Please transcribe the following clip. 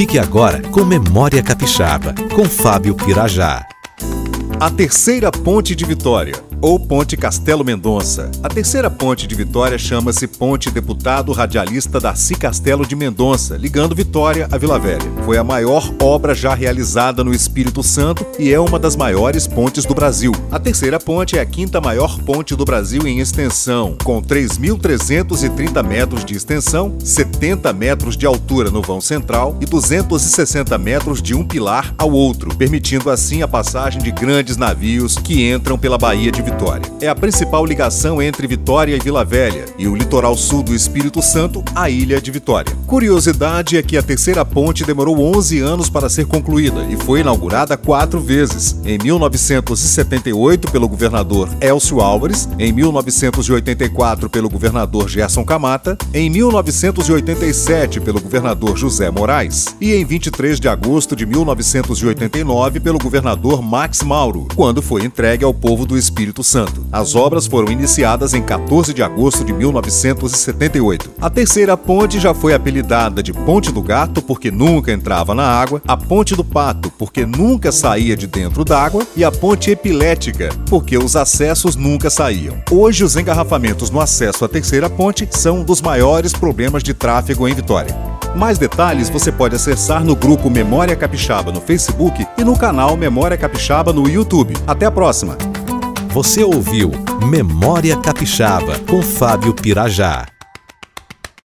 Fique agora com Memória Capixaba, com Fábio Pirajá. A terceira ponte de Vitória ou Ponte Castelo Mendonça. A terceira ponte de Vitória chama-se Ponte Deputado Radialista Darcy Castelo de Mendonça, ligando Vitória a Vila Velha. Foi a maior obra já realizada no Espírito Santo e é uma das maiores pontes do Brasil. A terceira ponte é a quinta maior ponte do Brasil em extensão, com 3.330 metros de extensão, 70 metros de altura no vão central e 260 metros de um pilar ao outro, permitindo assim a passagem de grandes navios que entram pela Baía de Vitória. Vitória. É a principal ligação entre Vitória e Vila Velha e o litoral sul do Espírito Santo, a ilha de Vitória. Curiosidade é que a terceira ponte demorou 11 anos para ser concluída e foi inaugurada quatro vezes: em 1978 pelo governador Elcio Álvares, em 1984 pelo governador Gerson Camata, em 1987 pelo governador José Moraes e em 23 de agosto de 1989 pelo governador Max Mauro, quando foi entregue ao povo do Espírito Espírito Santo. As obras foram iniciadas em 14 de agosto de 1978. A terceira ponte já foi apelidada de Ponte do Gato porque nunca entrava na água, a Ponte do Pato porque nunca saía de dentro d'água e a Ponte Epilética porque os acessos nunca saíam. Hoje, os engarrafamentos no acesso à terceira ponte são um dos maiores problemas de tráfego em Vitória. Mais detalhes você pode acessar no grupo Memória Capixaba no Facebook e no canal Memória Capixaba no YouTube. Até a próxima! Você ouviu Memória Capixaba com Fábio Pirajá.